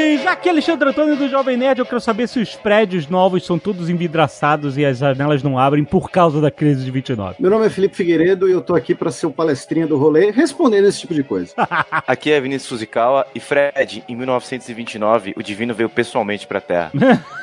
Nerds! Aqui é Alexandre Antônio do Jovem Nerd. Eu quero saber se os prédios novos são todos envidraçados e as janelas não abrem por causa da crise de 29. Meu nome é Felipe Figueiredo e eu tô aqui pra ser o palestrinha do rolê, respondendo esse tipo de coisa. Aqui é Vinícius Fuzikawa e Fred, em 1929, o Divino veio pessoalmente pra Terra.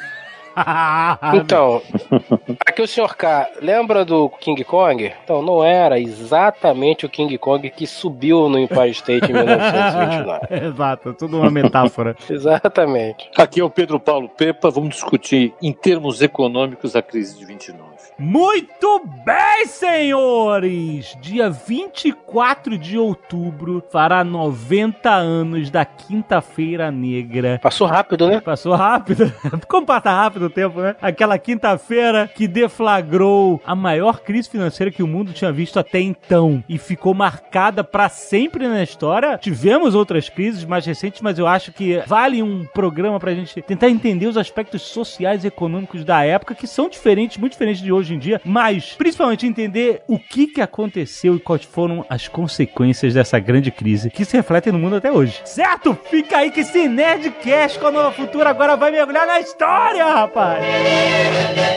Então, aqui o Sr. K, lembra do King Kong? Então, não era exatamente o King Kong que subiu no Empire State em 1929. Exato, tudo uma metáfora. Exatamente. Aqui é o Pedro Paulo Pepa, vamos discutir em termos econômicos a crise de 29. Muito bem, senhores! Dia 24 de outubro fará 90 anos da Quinta-feira Negra. Passou rápido, né? Passou rápido. Como passa rápido o tempo, né? Aquela quinta-feira que deflagrou a maior crise financeira que o mundo tinha visto até então e ficou marcada pra sempre na história. Tivemos outras crises mais recentes, mas eu acho que vale um programa pra gente tentar entender os aspectos sociais e econômicos da época que são diferentes, muito diferentes de hoje em dia, mas principalmente entender o que que aconteceu e quais foram as consequências dessa grande crise que se refletem no mundo até hoje. Certo? Fica aí que esse Nerdcast com a Nova Futura agora vai mergulhar na história, rapaz! rapaz.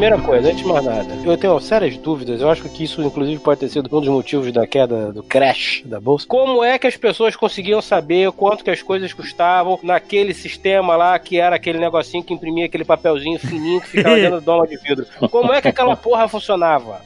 Primeira coisa, antes de mais nada, eu tenho sérias dúvidas, eu acho que isso inclusive pode ter sido um dos motivos da queda, do crash da bolsa. Como é que as pessoas conseguiam saber quanto que as coisas custavam naquele sistema lá que era aquele negocinho que imprimia aquele papelzinho fininho que ficava dentro da doma de vidro? Como é que aquela porra funcionava?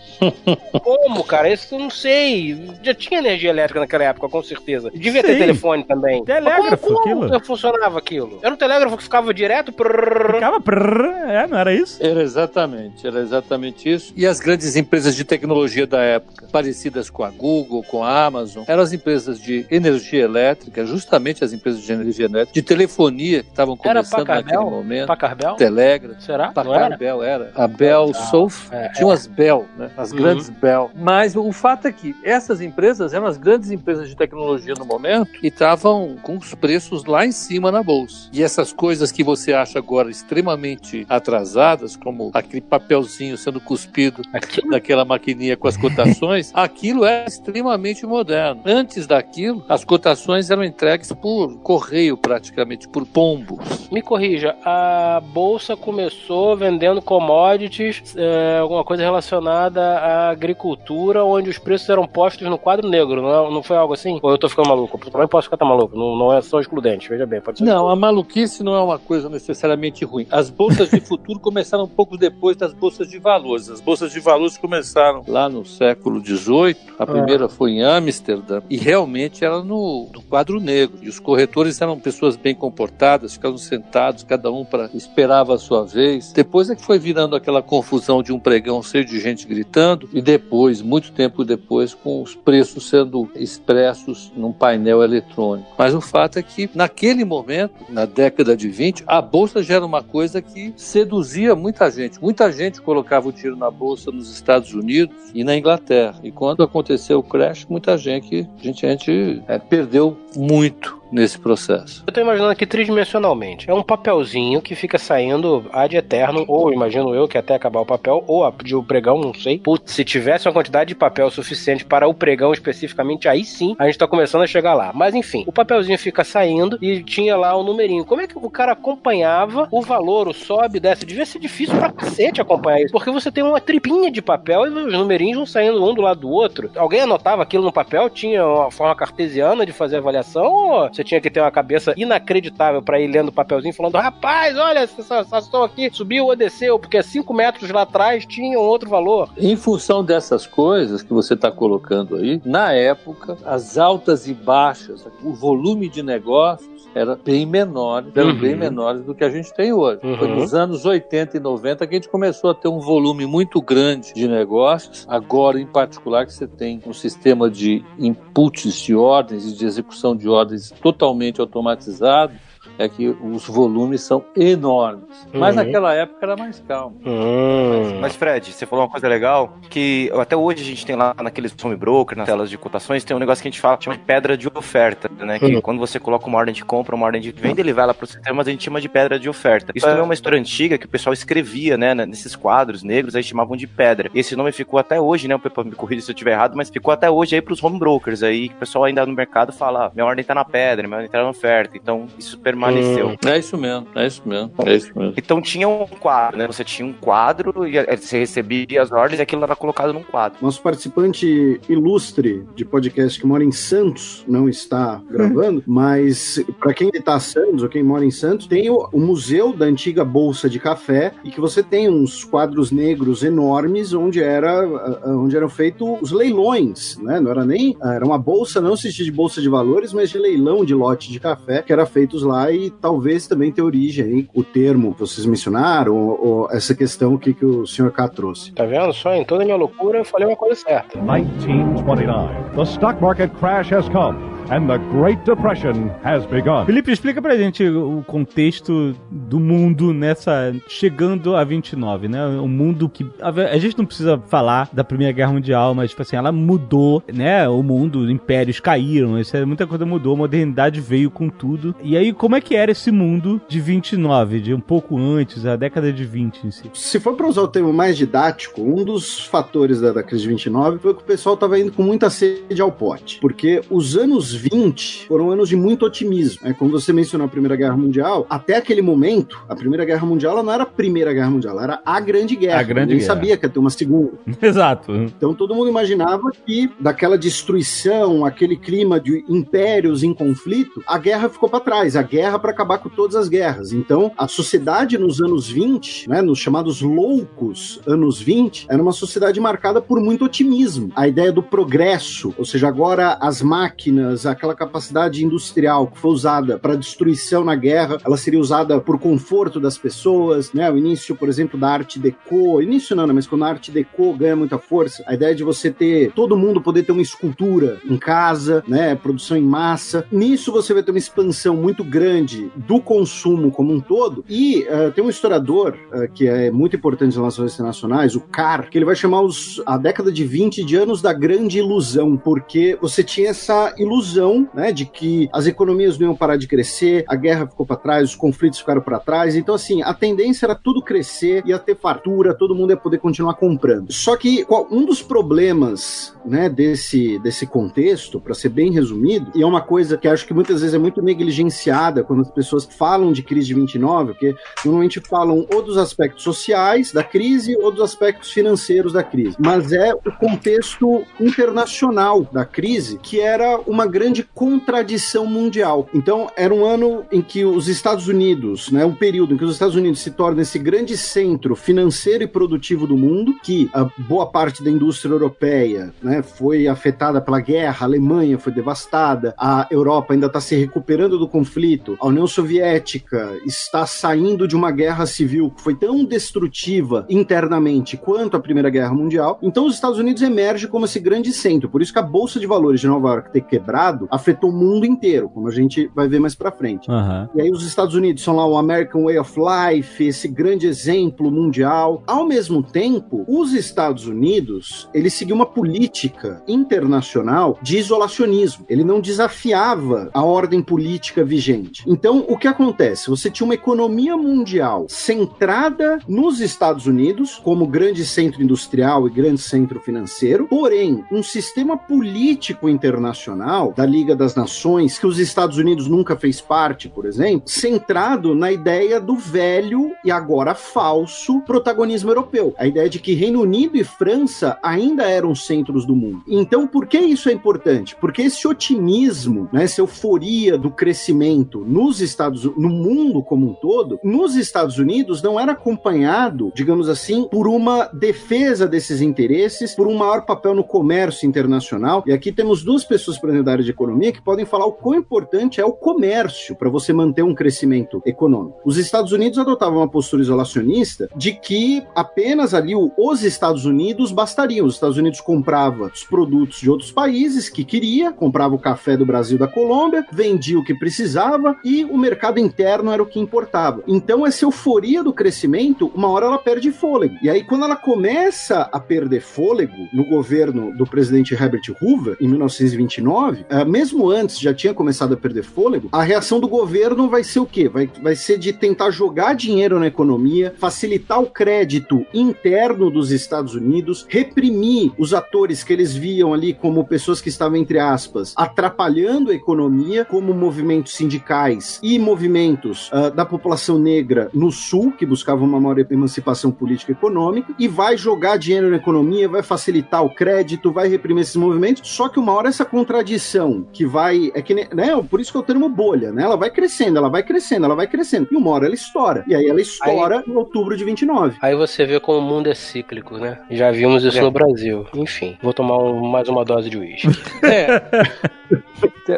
Como, cara? Isso eu não sei. Já tinha energia elétrica naquela época, com certeza. Devia ter Sim. telefone também. Telégrafo, como, como aquilo. funcionava aquilo? Era um telégrafo que ficava direto. prrr, Ficava prrr, é, não era isso? Era exatamente, era exatamente isso. E as grandes empresas de tecnologia da época, parecidas com a Google, com a Amazon, eram as empresas de energia elétrica, justamente as empresas de energia elétrica, de telefonia que estavam começando naquele Pacarbel? momento. Pacarbel? Telegra. Será? Packard era? Era. A Bell Ah, Sof, é, tinha umas Bell, né? As Uhum. grandes Bell. Mas o fato é que essas empresas eram as grandes empresas de tecnologia no momento e estavam com os preços lá em cima na bolsa. E essas coisas que você acha agora extremamente atrasadas, como aquele papelzinho sendo cuspido Aquilo? naquela maquininha com as cotações, aquilo é extremamente moderno. Antes daquilo, as cotações eram entregues por correio praticamente, por pombos. Me corrija, a bolsa começou vendendo commodities, é, alguma coisa relacionada à agricultura, onde os preços eram postos no quadro negro, não, é- não foi algo assim? Ou eu tô ficando maluco? Eu também posso ficar maluco, não, não é só excludente, veja bem, pode ser. Não, a maluquice não é uma coisa necessariamente ruim. As bolsas de futuro começaram um pouco depois das bolsas de valores. As bolsas de valores começaram lá no século XVIII. A primeira foi em Amsterdã e realmente era no, no quadro negro. E os corretores eram pessoas bem comportadas, ficavam sentados, cada um para esperava a sua vez. Depois é que foi virando aquela confusão de um pregão cheio de gente gritando e depois, muito tempo depois, com os preços sendo expressos num painel eletrônico. Mas o fato é que naquele momento, na década de 20, a bolsa já era uma coisa que seduzia muita gente. Muita gente colocava o tiro na bolsa nos Estados Unidos e na Inglaterra. E quando aconteceu o crash, muita gente, gente, gente é, perdeu muito nesse processo. Eu tô imaginando aqui tridimensionalmente. É um papelzinho que fica saindo ad eterno, ou imagino eu que até acabar o papel, ou de o pregão, não sei. Putz, se tivesse uma quantidade de papel suficiente para o pregão especificamente, aí sim a gente tá começando a chegar lá. Mas enfim, o papelzinho fica saindo e tinha lá o numerinho. Como é que o cara acompanhava o valor, o sobe, desce? Devia ser difícil pra cacete acompanhar isso, porque você tem uma tripinha de papel e os numerinhos vão saindo um do lado do outro. Alguém anotava aquilo no papel? Tinha uma forma cartesiana de fazer avaliação? Ou você tinha que ter uma cabeça inacreditável pra ir lendo o papelzinho falando: rapaz, olha, essa sensação aqui subiu ou desceu, porque 5 metros lá atrás tinha um outro valor. Em função dessas coisas que você está colocando aí, na época, as altas e baixas, o volume de negócios era bem menor, eram Uhum. bem menores do que a gente tem hoje. Uhum. Foi nos anos 80 e 90 que a gente começou a ter um volume muito grande de negócios. Agora, em particular, que você tem um sistema de inputs de ordens e de execução de ordens totalmente automatizado. É que os volumes são enormes. Mas Uhum. naquela época era mais calmo. Hum. Mas, Fred, você falou uma coisa legal, que até hoje a gente tem lá naqueles home broker, nas telas de cotações, tem um negócio que a gente fala, chama de pedra de oferta, né? Que Uhum. quando você coloca uma ordem de compra, uma ordem de venda, ele vai lá pro sistema, mas a gente chama de pedra de oferta. Isso também é uma história antiga que o pessoal escrevia, né? Nesses quadros negros, aí chamavam de pedra. E esse nome ficou até hoje, né? O Pepa me corrija se eu estiver errado, mas ficou até hoje aí pros home brokers aí, que o pessoal ainda no mercado fala, ah, minha ordem tá na pedra, minha ordem tá na oferta. Então, isso permaneceu. Hum. É isso mesmo, é isso mesmo, é isso mesmo. Então tinha um quadro, né? Você tinha um quadro e você recebia as ordens e aquilo era colocado num quadro. Nosso participante ilustre de podcast que mora em Santos não está gravando, mas para quem está Santos ou quem mora em Santos, tem o, o museu da antiga bolsa de café e que você tem uns quadros negros enormes onde era onde eram feitos os leilões, né? Não era nem era uma bolsa não se de bolsa de valores, mas de leilão de lote de café que era feitos lá e talvez também tenha origem aí, o termo que vocês mencionaram ou, ou essa questão que, que o senhor K trouxe. Tá vendo só? Em toda a minha loucura eu falei uma coisa certa. 1929. The stock market crash has come and the Great Depression has begun. Felipe, explica pra gente o contexto do mundo nessa. chegando a 29, né? Um mundo que. A gente não precisa falar da Primeira Guerra Mundial, mas, tipo assim, ela mudou, né? O mundo, os impérios caíram, isso, é- muita coisa mudou, a modernidade veio com tudo. E aí, como é que era esse mundo de 29, de um pouco antes, a década de 20 em si? Se for para usar o termo mais didático, um dos fatores da, da crise de 29 foi que o pessoal estava indo com muita sede ao pote. Porque os anos 20 foram anos de muito otimismo. Né? Como você mencionou a Primeira Guerra Mundial, até aquele momento, a Primeira Guerra Mundial não era a Primeira Guerra Mundial, ela era a Grande Guerra. A Grande Ninguém Guerra. sabia que ia ter uma segunda. Exato. Então todo mundo imaginava que daquela destruição, aquele clima de impérios em conflito, a guerra ficou para trás, a guerra para acabar com todas as guerras. Então a sociedade nos anos 20, né, nos chamados loucos anos 20, era uma sociedade marcada por muito otimismo. A ideia do progresso, ou seja, agora as máquinas, aquela capacidade industrial que foi usada para destruição na guerra, ela seria usada por conforto das pessoas, né? O início, por exemplo, da arte deco, início não, né, mas quando a arte deco ganha muita força, a ideia de você ter todo mundo poder ter uma escultura em casa, né, produção em massa. Nisso você vai ter uma expansão muito grande do consumo como um todo. E eh, tem um historiador eh, que é muito importante nas relações internacionais, o Carr, que ele vai chamar os, a década de 20 de anos da grande ilusão, porque você tinha essa ilusão, né, de que as economias não iam parar de crescer, a guerra ficou para trás, os conflitos ficaram para trás. Então, assim, a tendência era tudo crescer, ia ter fartura, todo mundo ia poder continuar comprando. Só que um dos problemas, né, desse, desse contexto, para ser bem resumido, e é uma coisa que acho que muitas vezes é muito negligenciada quando as pessoas falam de crise de 29, porque normalmente falam ou dos aspectos sociais da crise ou dos aspectos financeiros da crise. Mas é o contexto internacional da crise que era uma grande contradição mundial. Então, era um ano em que os Estados Unidos, né, um período em que os Estados Unidos se tornam esse grande centro financeiro e produtivo do mundo, que a boa parte da indústria europeia né, foi afetada pela guerra, a Alemanha foi devastada, a Europa ainda está se recuperando do conflito, a União Soviética está saindo de uma guerra civil que foi tão destrutiva internamente quanto a Primeira Guerra Mundial. Então, os Estados Unidos emerge como esse grande centro. Por isso que a Bolsa de Valores de Nova York ter quebrado afetou o mundo inteiro, como a gente vai ver mais pra frente. Aham. E aí os Estados Unidos são lá o American Way of Life, esse grande exemplo mundial. Ao mesmo tempo, os Estados Unidos, ele seguiu uma política internacional de isolacionismo. Ele não desafiava a ordem política vigente. Então, o que acontece? Você tinha uma economia mundial centrada nos Estados Unidos, como grande centro industrial e grande centro financeiro, porém, um sistema político internacional da Liga das Nações, que os Estados Unidos nunca fez parte, por exemplo, centrado na ideia do velho e agora falso protagonismo europeu. A ideia de que Reino Unido e França ainda eram centros do mundo. Então, por que isso é importante? Porque esse otimismo, né, essa euforia do crescimento nos Estados no mundo como um todo, nos Estados Unidos não era acompanhado, digamos assim, por uma defesa desses interesses, por um maior papel no comércio internacional. E aqui temos duas pessoas, por da área de economia que podem falar o quão importante é o comércio para você manter um crescimento econômico. Os Estados Unidos adotavam uma postura isolacionista de que apenas ali os Estados Unidos bastariam. Os Estados Unidos comprava os produtos de outros países que queria, comprava o café do Brasil da Colômbia, vendia o que precisava e o mercado interno era o que importava. Então essa euforia do crescimento, uma hora ela perde fôlego. E aí quando ela começa a perder fôlego no governo do presidente Herbert Hoover em 1929, eh, mesmo antes já tinha começado a perder fôlego, a reação do governo vai ser o quê? Vai, vai ser de tentar jogar dinheiro na economia, facilitar o crédito interno dos Estados Unidos, reprimir os atores que eles viam ali como pessoas que estavam, entre aspas, atrapalhando a economia, como movimentos sindicais e movimentos uh, da população negra no Sul, que buscavam uma maior emancipação política e econômica, e vai jogar dinheiro na economia, vai facilitar o crédito, vai reprimir esses movimentos. Só que uma hora essa contradição que vai. É que, né? Por isso que é o termo bolha, né? Ela vai crescendo, ela vai crescendo, ela vai crescendo. E uma hora ela estoura. E aí ela estoura aí, em outubro de 29. Aí você vê como o mundo é cíclico, né? Já vimos isso é. no Brasil. Enfim, vou tomar um, mais uma dose de uísque. é.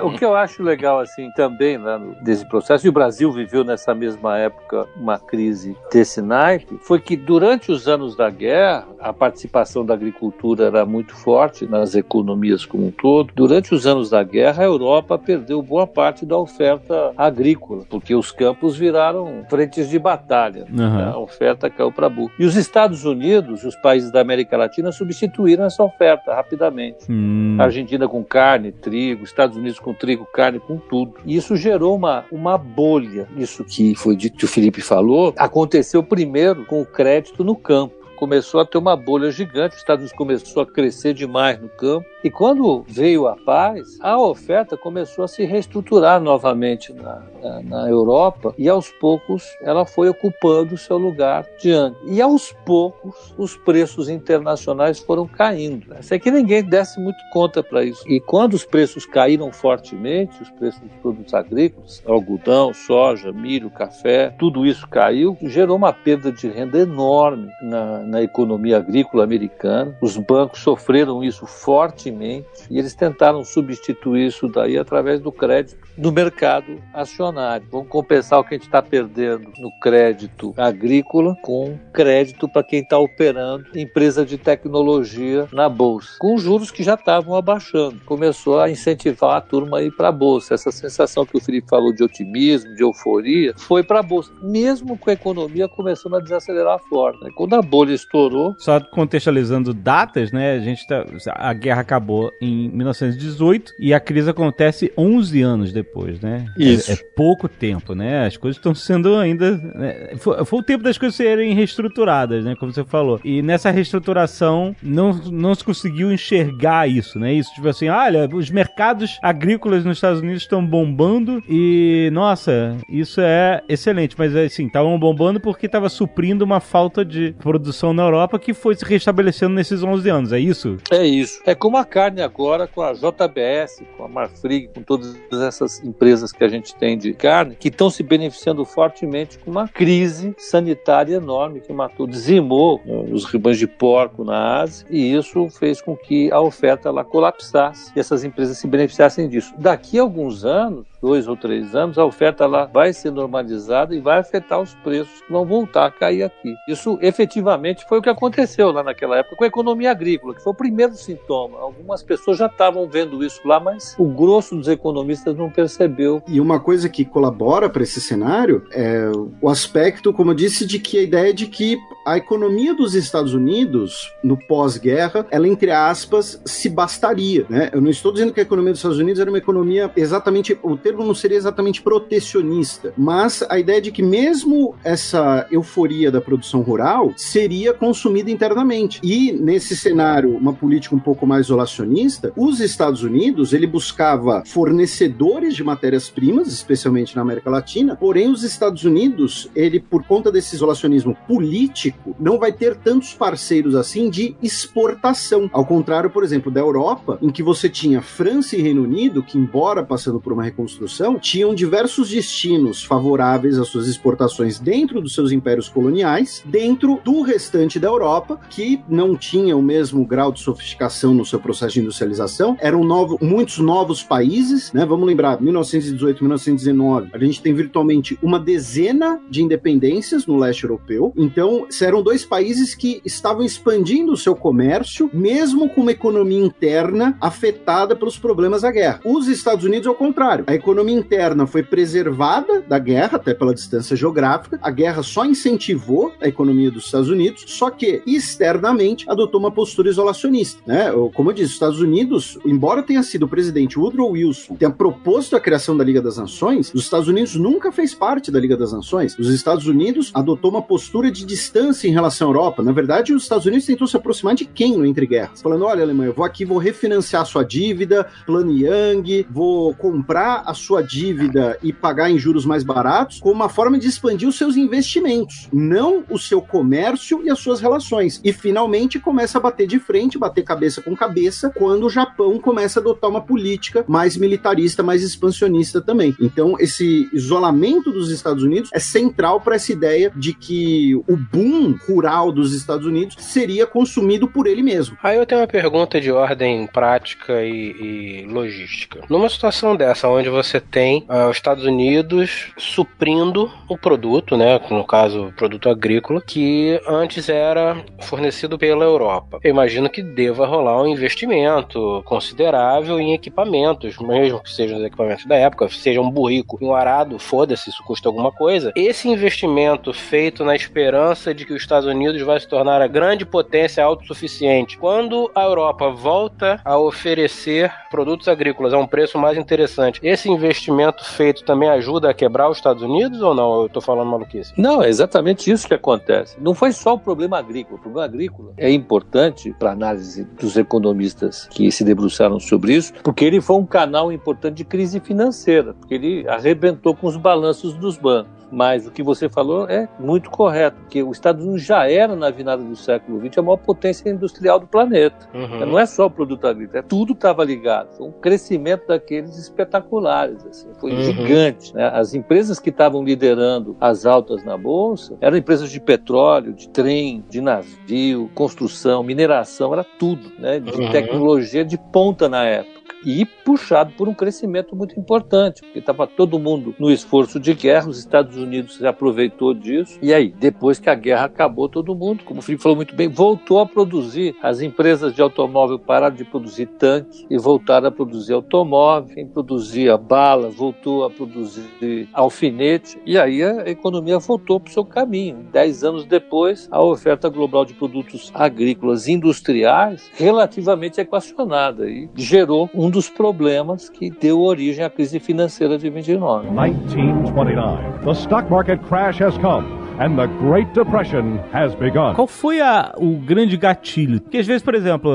O que eu acho legal, assim, também, né, desse processo, e o Brasil viveu nessa mesma época uma crise desse naipe, foi que durante os anos da guerra, a participação da agricultura era muito forte nas economias como um todo. Durante os anos da guerra, a Europa perdeu boa parte da oferta agrícola, porque os campos viraram frentes de batalha. Uhum. Né? A oferta caiu para burro. E os Estados Unidos, os países da América Latina, substituíram essa oferta rapidamente. Hum. Argentina com carne, trigo, Estados Unidos com trigo, carne, com tudo. E isso gerou uma, uma bolha. Isso que foi dito que o Felipe falou, aconteceu primeiro com o crédito no campo começou a ter uma bolha gigante, os Estados Unidos começou a crescer demais no campo, e quando veio a paz, a oferta começou a se reestruturar novamente na, na, na Europa e aos poucos ela foi ocupando seu lugar diante. E aos poucos os preços internacionais foram caindo. Isso que ninguém desse muito conta para isso. E quando os preços caíram fortemente, os preços dos produtos agrícolas, algodão, soja, milho, café, tudo isso caiu, gerou uma perda de renda enorme na, na economia agrícola americana. Os bancos sofreram isso fortemente e eles tentaram substituir isso daí através do crédito no mercado acionário. Vamos compensar o que a gente está perdendo no crédito agrícola com crédito para quem está operando empresa de tecnologia na bolsa, com juros que já estavam abaixando. Começou a incentivar a turma a ir para a bolsa. Essa sensação que o Felipe falou de otimismo, de euforia, foi para a bolsa, mesmo com a economia começando a desacelerar forte. Né? Quando a bolha estourou. Só contextualizando datas, né? A gente tá, a guerra acabou em 1918 e a crise acontece 11 anos depois né? Isso. É, é pouco tempo, né? As coisas estão sendo ainda. Né? Foi, foi, o tempo das coisas serem reestruturadas, né? Como você falou. E nessa reestruturação não, não se conseguiu enxergar isso, né? Isso, tipo assim, olha, os mercados agrícolas nos Estados Unidos estão bombando e, nossa, isso é excelente. Mas assim, estavam bombando porque estava suprindo uma falta de produção na Europa que foi se restabelecendo nesses 11 anos, é isso? É isso. É como a carne agora com a JBS, com a Marfrig, com todas essas empresas que a gente tem de carne que estão se beneficiando fortemente com uma crise sanitária enorme que matou, dizimou os rebanhos de porco na Ásia e isso fez com que a oferta lá colapsasse e essas empresas se beneficiassem disso. Daqui a alguns anos, dois ou três anos, a oferta lá vai ser normalizada e vai afetar os preços que vão voltar a cair aqui. Isso efetivamente foi o que aconteceu lá naquela época com a economia agrícola, que foi o primeiro sintoma. Algumas pessoas já estavam vendo isso lá, mas o grosso dos economistas não percebeu. E uma coisa que colabora para esse cenário é o aspecto, como eu disse, de que a ideia de que a economia dos Estados Unidos, no pós-guerra, ela, entre aspas, se bastaria. Né? Eu não estou dizendo que a economia dos Estados Unidos era uma economia exatamente. O termo não seria exatamente protecionista, mas a ideia de que, mesmo essa euforia da produção rural, seria consumida internamente. E, nesse cenário, uma política um pouco mais isolacionista, os Estados Unidos ele buscava fornecedores de matérias-primas, especialmente na América Latina, porém, os Estados Unidos, ele, por conta desse isolacionismo político, não vai ter tantos parceiros assim de exportação. Ao contrário, por exemplo, da Europa, em que você tinha França e Reino Unido, que, embora passando por uma reconstrução construção tinham diversos destinos favoráveis às suas exportações dentro dos seus impérios coloniais, dentro do restante da Europa, que não tinha o mesmo grau de sofisticação no seu processo de industrialização. Eram novo, muitos novos países, né? Vamos lembrar, 1918, 1919, a gente tem virtualmente uma dezena de independências no leste europeu. Então, eram dois países que estavam expandindo o seu comércio, mesmo com uma economia interna afetada pelos problemas da guerra. Os Estados Unidos, ao contrário, a economia interna foi preservada da guerra, até pela distância geográfica. A guerra só incentivou a economia dos Estados Unidos, só que externamente adotou uma postura isolacionista. Né? Como eu disse, os Estados Unidos, embora tenha sido o presidente Woodrow Wilson, tenha proposto a criação da Liga das Nações, os Estados Unidos nunca fez parte da Liga das Nações. Os Estados Unidos adotou uma postura de distância em relação à Europa. Na verdade, os Estados Unidos tentou se aproximar de quem no Entre Guerras? Falando, olha, Alemanha, eu vou aqui, vou refinanciar sua dívida, plano Yang, vou comprar a sua dívida e pagar em juros mais baratos, como uma forma de expandir os seus investimentos, não o seu comércio e as suas relações. E finalmente começa a bater de frente, bater cabeça com cabeça, quando o Japão começa a adotar uma política mais militarista, mais expansionista também. Então, esse isolamento dos Estados Unidos é central para essa ideia de que o boom rural dos Estados Unidos seria consumido por ele mesmo. Aí eu tenho uma pergunta de ordem prática e, e logística. Numa situação dessa, onde você tem uh, os Estados Unidos suprindo o produto, né, no caso, produto agrícola, que antes era fornecido pela Europa. Eu imagino que deva rolar um investimento considerável em equipamentos, mesmo que sejam os equipamentos da época, seja um burrico um arado, foda-se, isso custa alguma coisa. Esse investimento feito na esperança de que os Estados Unidos vai se tornar a grande potência autossuficiente, quando a Europa volta a oferecer produtos agrícolas a um preço mais interessante, esse investimento feito também ajuda a quebrar os Estados Unidos ou não? Eu tô falando maluquice. Não, é exatamente isso que acontece. Não foi só o problema agrícola. O problema agrícola é importante para análise dos economistas que se debruçaram sobre isso, porque ele foi um canal importante de crise financeira, porque ele arrebentou com os balanços dos bancos. Mas o que você falou é muito correto, porque os Estados Unidos já era, na virada do século XX, a maior potência industrial do planeta. Uhum. Não é só o produto agrícola, é, tudo estava ligado. Foi um crescimento daqueles espetaculares, assim, foi uhum. gigante. Né? As empresas que estavam liderando as altas na Bolsa eram empresas de petróleo, de trem, de navio, construção, mineração, era tudo, né? de uhum. tecnologia de ponta na época e puxado por um crescimento muito importante, porque estava todo mundo no esforço de guerra, os Estados Unidos se aproveitou disso, e aí, depois que a guerra acabou, todo mundo, como o Felipe falou muito bem, voltou a produzir. As empresas de automóvel pararam de produzir tanque e voltaram a produzir automóvel, quem produzia bala voltou a produzir alfinete, e aí a economia voltou para o seu caminho. Dez anos depois, a oferta global de produtos agrícolas industriais relativamente equacionada e gerou um dos problemas que deu origem à crise financeira de 29. 1929. The stock market crash has come and the Great Depression has begun. Qual foi a, o grande gatilho? Porque às vezes, por exemplo,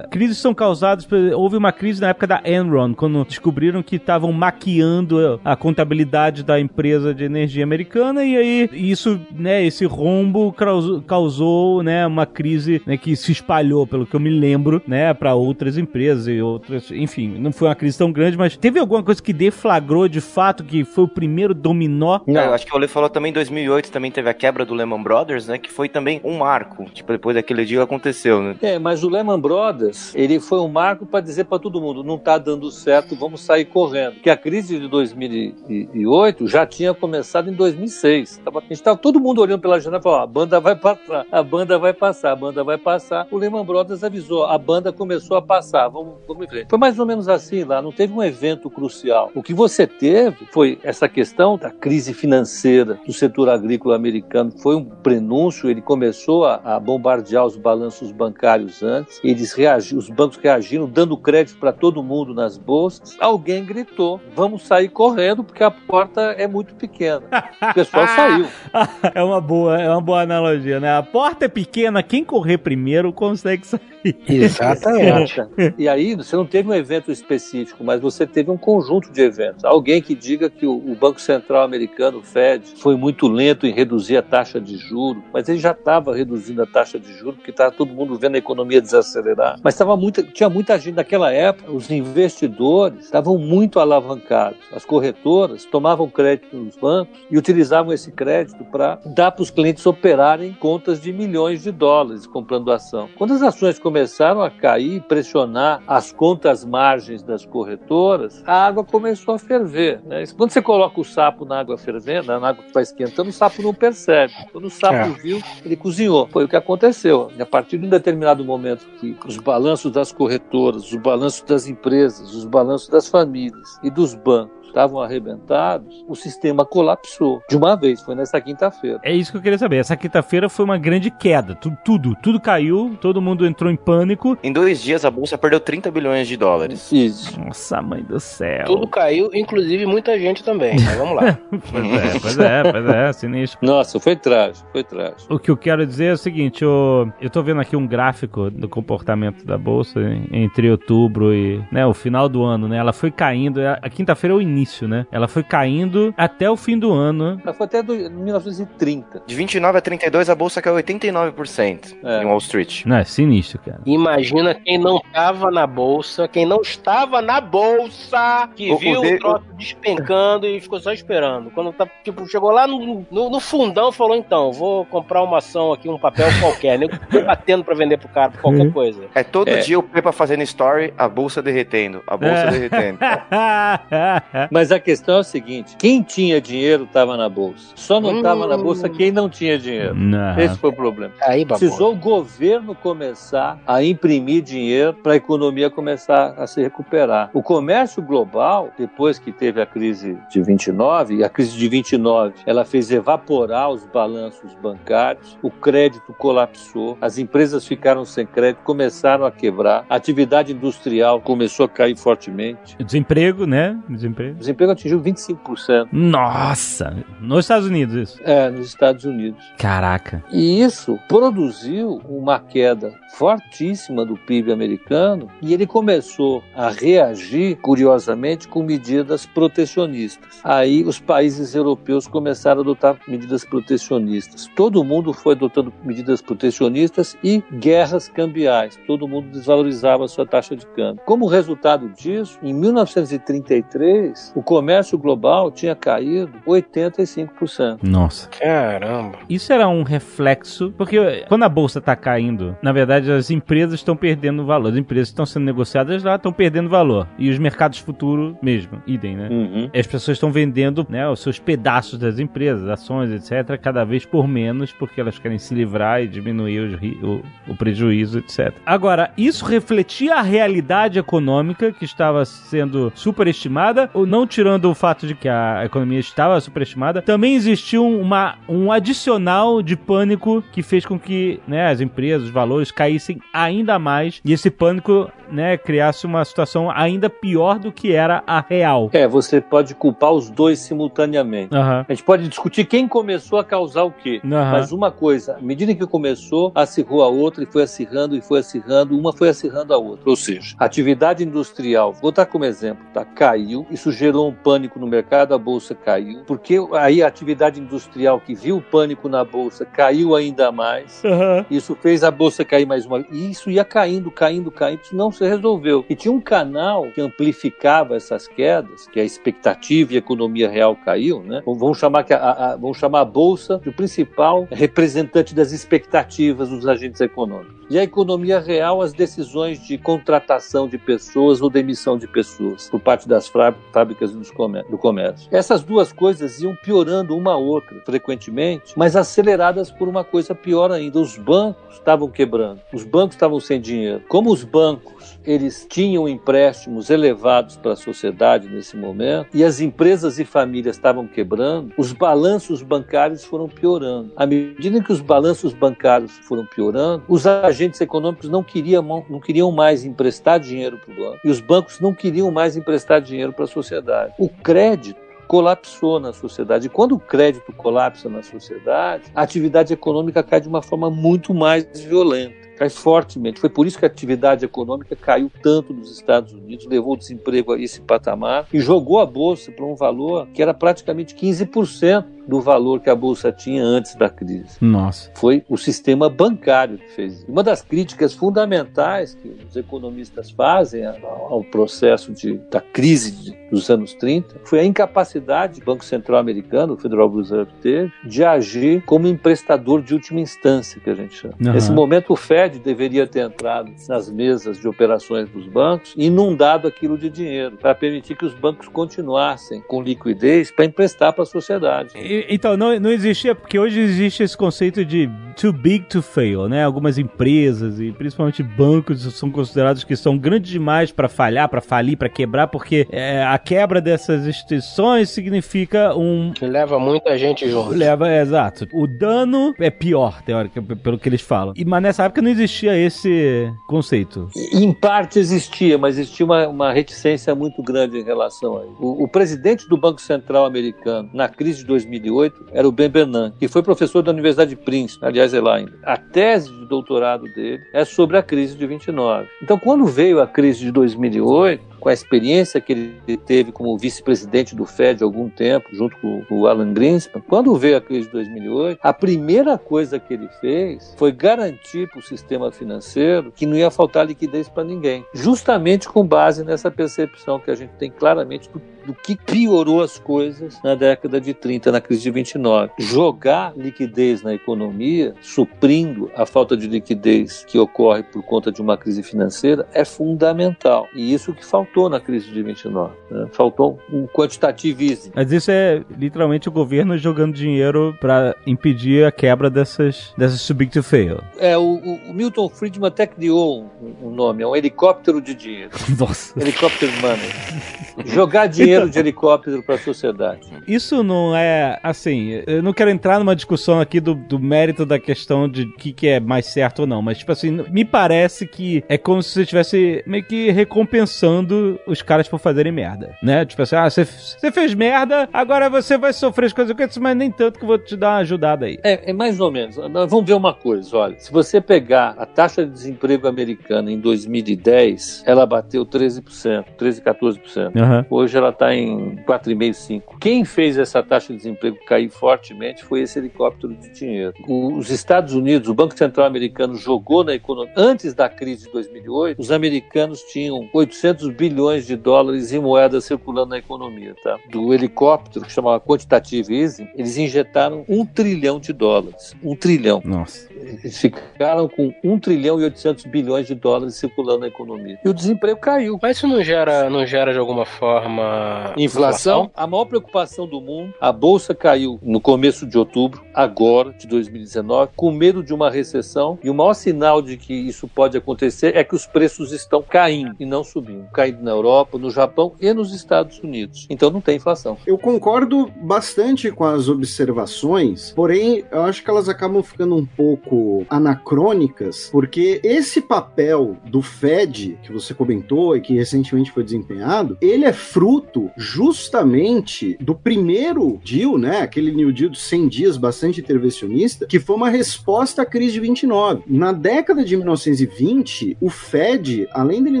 crises são causadas. Houve uma crise na época da Enron, quando descobriram que estavam maquiando a contabilidade da empresa de energia americana, e aí isso, né, esse rombo causou, causou né, uma crise né, que se espalhou, pelo que eu me lembro, né, para outras empresas e outras. Enfim, não foi uma crise tão grande, mas teve alguma coisa que deflagrou de fato que foi o primeiro dominó? Não, acho que o Olê falou também em 2008 também teve a quebra do Lehman Brothers, né? Que foi também um marco. Tipo, depois daquele dia aconteceu, né? É, mas o Lehman Brothers, ele foi um marco para dizer para todo mundo, não tá dando certo, vamos sair correndo. Que a crise de 2008 já tinha começado em 2006. Tava, a gente tava todo mundo olhando pela janela e falou, a banda vai passar, a banda vai passar, a banda vai passar. O Lehman Brothers avisou, a banda começou a passar, vamos, vamos frente. Foi mais ou menos assim lá, não teve um evento crucial. O que você teve foi essa questão da crise financeira do setor agrícola americano americano foi um prenúncio, ele começou a, a bombardear os balanços bancários antes, eles reagiram, os bancos reagiram dando crédito para todo mundo nas bolsas. Alguém gritou: "Vamos sair correndo porque a porta é muito pequena". O pessoal saiu. é uma boa, é uma boa analogia, né? A porta é pequena, quem correr primeiro consegue sair. Exatamente. e aí você não teve um evento específico, mas você teve um conjunto de eventos. Alguém que diga que o, o Banco Central americano, o Fed, foi muito lento em reduzir reduzir a taxa de juro, mas ele já estava reduzindo a taxa de juro porque estava todo mundo vendo a economia desacelerar. Mas tava muito, tinha muita gente naquela época, os investidores estavam muito alavancados. As corretoras tomavam crédito nos bancos e utilizavam esse crédito para dar para os clientes operarem contas de milhões de dólares comprando ação. Quando as ações começaram a cair, pressionar as contas margens das corretoras, a água começou a ferver. Né? Quando você coloca o sapo na água fervendo, na água que está esquentando, o sapo não percebe. Quando o sapo é. viu, ele cozinhou. Foi o que aconteceu. E a partir de um determinado momento que os balanços das corretoras, os balanços das empresas, os balanços das famílias e dos bancos estavam arrebentados, o sistema colapsou de uma vez. Foi nessa quinta-feira. É isso que eu queria saber. Essa quinta-feira foi uma grande queda. Tudo, tudo, tudo caiu, todo mundo entrou em pânico. Em dois dias a bolsa perdeu 30 bilhões de dólares. Isso. Nossa, mãe do céu. Tudo caiu, inclusive muita gente também. Mas vamos lá. pois é, pois é, pois é, sinistro. Nossa, foi trágico, foi trágico. O que eu quero dizer é o seguinte, eu, eu tô vendo aqui um gráfico do comportamento da bolsa entre outubro e né, o final do ano, né? Ela foi caindo, a quinta-feira é o início início, né? Ela foi caindo até o fim do ano. Ela foi até do, 1930. De 29 a 32, a bolsa caiu 89% é. em Wall Street. Não, é sinistro, cara. Imagina quem não tava na bolsa, quem não estava na bolsa, que o, viu o, de... o troço despencando e ficou só esperando. Quando tá, tipo, chegou lá no, no, no fundão, falou: então, vou comprar uma ação aqui, um papel qualquer, né? batendo pra vender pro cara qualquer coisa. É todo é. dia o Pepa fazendo story, a bolsa derretendo, a bolsa é. derretendo. Mas a questão é o seguinte: quem tinha dinheiro estava na bolsa. Só não estava hum. na bolsa quem não tinha dinheiro. Não. Esse foi o problema. Aí, Precisou o governo começar a imprimir dinheiro para a economia começar a se recuperar. O comércio global, depois que teve a crise de 29, e a crise de 29, ela fez evaporar os balanços bancários, o crédito colapsou, as empresas ficaram sem crédito, começaram a quebrar, a atividade industrial começou a cair fortemente. Desemprego, né? Desemprego. O desemprego atingiu 25%. Nossa! Nos Estados Unidos, isso? É, nos Estados Unidos. Caraca. E isso produziu uma queda fortíssima do PIB americano e ele começou a reagir, curiosamente, com medidas protecionistas. Aí os países europeus começaram a adotar medidas protecionistas. Todo mundo foi adotando medidas protecionistas e guerras cambiais. Todo mundo desvalorizava a sua taxa de câmbio. Como resultado disso, em 1933, o comércio global tinha caído 85%. Nossa. Caramba. Isso era um reflexo, porque quando a bolsa está caindo, na verdade as empresas estão perdendo valor. As empresas estão sendo negociadas lá estão perdendo valor. E os mercados futuros mesmo, idem, né? Uhum. As pessoas estão vendendo né, os seus pedaços das empresas, ações, etc., cada vez por menos, porque elas querem se livrar e diminuir os, o, o prejuízo, etc. Agora, isso refletia a realidade econômica que estava sendo superestimada, ou não tirando o fato de que a economia estava superestimada, também existiu uma, um adicional de pânico que fez com que né, as empresas, os valores caíssem caíssem ainda mais e esse pânico, né, criasse uma situação ainda pior do que era a real. É, você pode culpar os dois simultaneamente. Uhum. A gente pode discutir quem começou a causar o quê. Uhum. Mas uma coisa, à medida que começou, acirrou a outra e foi acirrando e foi acirrando, uma foi acirrando a outra. Ou seja, a atividade industrial, vou dar como exemplo, tá? Caiu, isso gerou um pânico no mercado, a bolsa caiu, porque aí a atividade industrial que viu o pânico na bolsa caiu ainda mais. Uhum. Isso fez a bolsa cair mais uma E isso ia caindo, caindo, caindo, isso não se resolveu. E tinha um canal que amplificava essas quedas, que a expectativa e a economia real caiu, né? Vamos chamar, que a, a, vamos chamar a Bolsa de principal representante das expectativas dos agentes econômicos. E a economia real, as decisões de contratação de pessoas ou demissão de pessoas por parte das fábricas e do comércio. Essas duas coisas iam piorando uma a outra frequentemente, mas aceleradas por uma coisa pior ainda. Os bancos estavam quebrando. Os bancos estavam sem dinheiro. Como os bancos eles tinham empréstimos elevados para a sociedade nesse momento e as empresas e famílias estavam quebrando, os balanços bancários foram piorando. À medida que os balanços bancários foram piorando, os agentes econômicos não queriam, não queriam mais emprestar dinheiro para o banco e os bancos não queriam mais emprestar dinheiro para a sociedade. O crédito colapsou na sociedade. E quando o crédito colapsa na sociedade, a atividade econômica cai de uma forma muito mais violenta cai fortemente. Foi por isso que a atividade econômica caiu tanto nos Estados Unidos, levou o desemprego a esse patamar e jogou a bolsa para um valor que era praticamente 15% do valor que a bolsa tinha antes da crise. Nossa. Foi o sistema bancário que fez isso. Uma das críticas fundamentais que os economistas fazem ao processo de, da crise de- dos anos 30 foi a incapacidade do Banco Central Americano, o Federal Reserve teve, de agir como emprestador de última instância, que a gente chama. Aham. Nesse momento, o Fed deveria ter entrado nas mesas de operações dos bancos e inundado aquilo de dinheiro, para permitir que os bancos continuassem com liquidez para emprestar para a sociedade. E- Então, não, não existia, porque hoje existe esse conceito de too big to fail, né? Algumas empresas e principalmente bancos são considerados que são grandes demais para falhar, para falir, para quebrar, porque é, a quebra dessas instituições significa um. Que leva muita gente junto. Leva, é, exato. O dano é pior, teoricamente, pelo que eles falam. E, mas nessa época não existia esse conceito. Em parte existia, mas existia uma, uma reticência muito grande em relação a isso. O, o presidente do Banco Central americano, na crise de 2008, era o Ben Bernanke, que foi professor da Universidade de Princeton, aliás, é lá ainda. A tese de doutorado dele é sobre a crise de 29. Então, quando veio a crise de 2008, com a experiência que ele teve como vice-presidente do Fed há algum tempo, junto com o Alan Greenspan, quando veio a crise de 2008, a primeira coisa que ele fez foi garantir para o sistema financeiro que não ia faltar liquidez para ninguém, justamente com base nessa percepção que a gente tem claramente do, do que piorou as coisas na década de 30, na crise de 29. Jogar liquidez na economia, suprindo a falta de liquidez que ocorre por conta de uma crise financeira, é fundamental. E isso que faltou na crise de 29. né? Faltou um quantitativismo. Mas isso é literalmente o governo jogando dinheiro para impedir a quebra dessas, dessas too big to fail. É, o, o- o Milton Friedman até criou um, um nome, é um helicóptero de dinheiro. Nossa. Helicóptero money. Jogar dinheiro de helicóptero para a sociedade. Isso não é assim. Eu não quero entrar numa discussão aqui do, do mérito da questão de o que, que é mais certo ou não, mas, tipo assim, me parece que é como se você estivesse meio que recompensando os caras por fazerem merda, né? Tipo assim, ah, você fez merda, agora você vai sofrer as consequências, mas nem tanto que eu vou te dar uma ajudada aí. É, é mais ou menos. Nós Vamos ver uma coisa, olha. Se você pegar a taxa de desemprego americana em 2010, ela bateu 13%, 13, 14%. Aham. Hoje ela está em 4,5, 5. Quem fez essa taxa de desemprego cair fortemente foi esse helicóptero de dinheiro. Os Estados Unidos, o Banco Central americano jogou na economia. Antes da crise de 2008, os americanos tinham 800 bilhões de dólares em moeda circulando na economia, tá? Do helicóptero, que chamava quantitative easing, eles injetaram um trilhão de dólares. Um trilhão. Nossa. Eles ficaram com 1 trilhão e 800 bilhões de dólares circulando na economia. E o desemprego caiu. Mas isso não gera, não gera de alguma forma Inflação, a maior preocupação do mundo. A bolsa caiu no começo de outubro, agora, de 2019, com medo de uma recessão. E o maior sinal de que isso pode acontecer é que os preços estão caindo e não subindo. Caindo na Europa, no Japão e nos Estados Unidos. Então não tem inflação. Eu concordo bastante com as observações, porém eu acho que elas acabam ficando um pouco anacrônicas, porque esse papel do Fed que você comentou e que recentemente foi desempenhado, ele é fruto justamente do primeiro deal, né? Aquele New Deal de 100 dias bastante intervencionista, que foi uma resposta à crise de 29. Na década de 1920, o Fed, além dele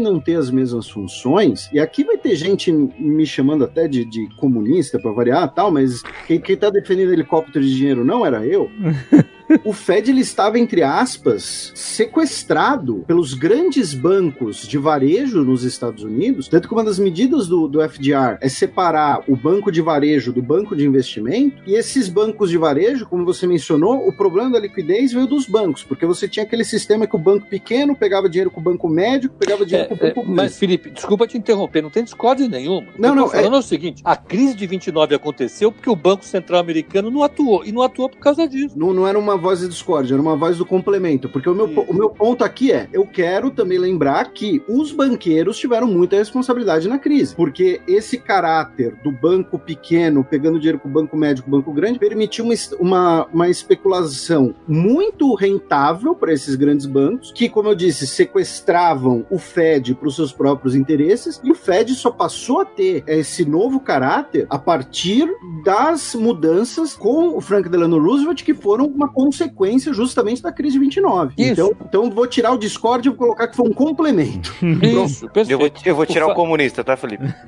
não ter as mesmas funções, e aqui vai ter gente me chamando até de, de comunista para variar tal, mas quem, quem tá defendendo helicóptero de dinheiro não era eu. O Fed ele estava, entre aspas, sequestrado pelos grandes bancos de varejo nos Estados Unidos. Tanto que uma das medidas do, do FDR é separar o banco de varejo do banco de investimento. E esses bancos de varejo, como você mencionou, o problema da liquidez veio dos bancos, porque você tinha aquele sistema que o banco pequeno pegava dinheiro com o banco médio, pegava dinheiro com o É, é, banco grande. mas, Felipe, desculpa te interromper, não tem discórdia nenhuma. Não, eu não, falando é... o seguinte: a crise de 29 aconteceu porque o Banco Central Americano não atuou. E não atuou por causa disso. Não, não era uma voz de discórdia, era uma voz do complemento. Porque o meu, o meu ponto aqui é: eu quero também lembrar que os banqueiros tiveram muita responsabilidade na crise. Porque esse caráter do banco pequeno pegando dinheiro com o banco médio, com o banco grande, permitiu uma, uma, uma especulação muito rentável para esses grandes bancos, que, como eu disse, sequestravam o Fed para os seus próprios interesses, e o Fed só passou a ter esse novo caráter a partir das mudanças com o Frank Delano Roosevelt, que foram uma consequência justamente da crise de 29. Isso. Então, então vou tirar o Discord e vou colocar que foi um complemento. Isso. Eu vou, eu vou tirar O o comunista, tá, Felipe?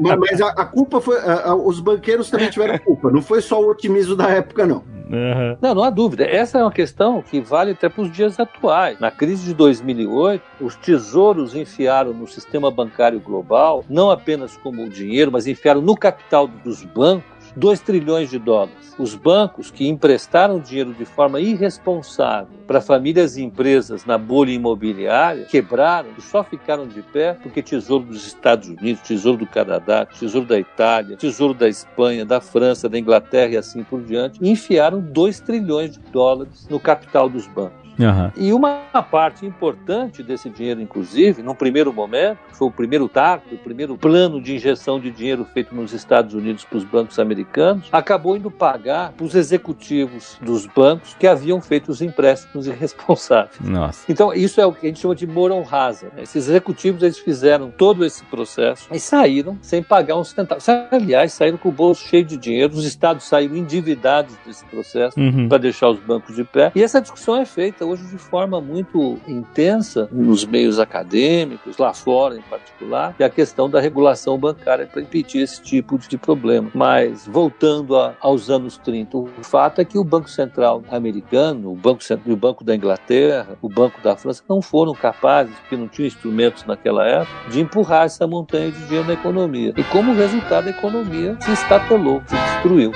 mas mas a, a culpa foi. a- a- os banqueiros também tiveram culpa. Não foi só o otimismo da época, não. Aham. Não, não há dúvida. Essa é uma questão que vale até para os dias atuais. Na crise de 2008, os tesouros enfiaram no sistema bancário global, não apenas como dinheiro, mas enfiaram no capital dos bancos 2 trilhões de dólares. Os bancos que emprestaram dinheiro de forma irresponsável para famílias e empresas na bolha imobiliária quebraram e só ficaram de pé porque Tesouro dos Estados Unidos, Tesouro do Canadá, Tesouro da Itália, Tesouro da Espanha, da França, da Inglaterra e assim por diante, enfiaram 2 trilhões de dólares no capital dos bancos. Aham. E uma parte importante desse dinheiro, inclusive, num primeiro momento, foi o primeiro TARP, o primeiro plano de injeção de dinheiro feito nos Estados Unidos para os bancos americanos, acabou indo pagar para os executivos dos bancos que haviam feito os empréstimos irresponsáveis. Nossa. Então, isso é o que a gente chama de moral hazard. né? Esses executivos eles fizeram todo esse processo e saíram sem pagar um centavo. Aliás, saíram com o bolso cheio de dinheiro, os estados saíram endividados desse processo Uhum. para deixar os bancos de pé. E essa discussão é feita hoje de forma muito intensa nos meios acadêmicos, lá fora em particular, é a questão da regulação bancária para impedir esse tipo de problema. Mas, voltando a- aos anos 30, o fato é que o Banco Central americano, o Banco, o Banco da Inglaterra, o Banco da França, não foram capazes, porque não tinham instrumentos naquela época, de empurrar essa montanha de dinheiro na economia. E como resultado, a economia se estatelou, se destruiu.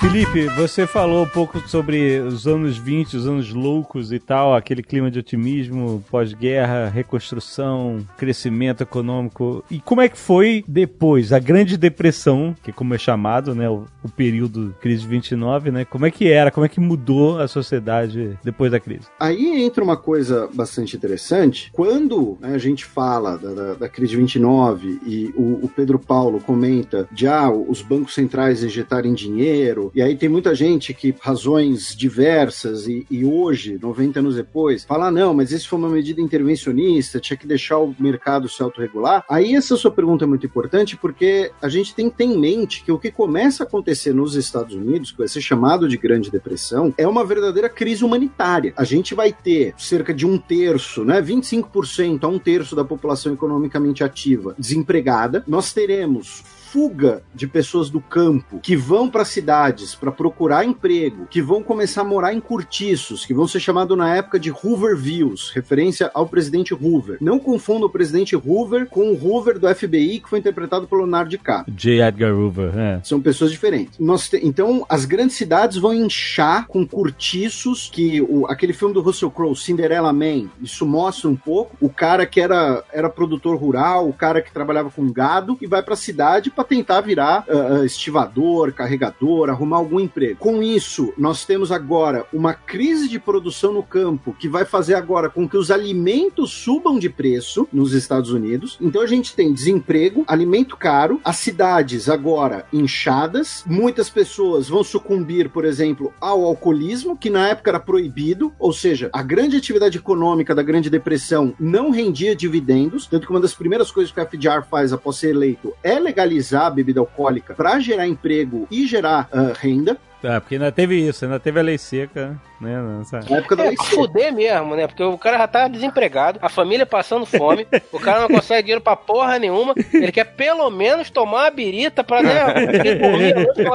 Felipe, você falou um pouco sobre os anos 20, os anos loucos e tal, aquele clima de otimismo, pós-guerra, reconstrução, crescimento econômico. E como é que foi depois, a Grande Depressão, que como é chamado, né, o, o período crise de 29, né? Como é que era, como é que mudou a sociedade depois da crise? Aí entra uma coisa bastante interessante. Quando né, a gente fala da, da, da crise de 29 e o, o Pedro Paulo comenta de ah, os bancos centrais ejetarem dinheiro, e aí tem muita gente que, razões diversas, e, e hoje, 90 anos depois, fala: ah, não, mas isso foi uma medida intervencionista, tinha que deixar o mercado se autorregular. Aí essa sua pergunta é muito importante porque a gente tem que ter em mente que o que começa a acontecer nos Estados Unidos, que vai ser chamado de Grande Depressão, é uma verdadeira crise humanitária. A gente vai ter cerca de um terço, né, 25% a um terço da população economicamente ativa desempregada. Nós teremos fuga de pessoas do campo que vão para cidades para procurar emprego, que vão começar a morar em cortiços, que vão ser chamados na época de Hoovervilles, referência ao presidente Hoover. Não confunda o presidente Hoover com o Hoover do FBI, que foi interpretado pelo Leonardo DiCaprio. J. Edgar Hoover, é. São pessoas diferentes. Nós Então, as grandes cidades vão inchar com cortiços, que o, aquele filme do Russell Crowe, Cinderella Man, isso mostra um pouco. O cara que era, era produtor rural, o cara que trabalhava com gado, e vai pra cidade para tentar virar ah, estivador, carregador, arrumar algum emprego. Com isso, nós temos agora uma crise de produção no campo que vai fazer agora com que os alimentos subam de preço nos Estados Unidos. Então a gente tem desemprego, alimento caro, as cidades agora inchadas, muitas pessoas vão sucumbir, por exemplo, ao alcoolismo, que na época era proibido, ou seja, a grande atividade econômica da Grande Depressão não rendia dividendos, tanto que uma das primeiras coisas que a FDR faz após ser eleito é legalizar a bebida alcoólica para gerar emprego e gerar ah, renda. É, porque ainda teve isso, ainda teve a lei seca, né? Nessa... Na época da É, pra fuder mesmo, né? Porque o cara já tá desempregado, a família passando fome, o cara não consegue dinheiro pra porra nenhuma, ele quer pelo menos tomar uma birita pra, né?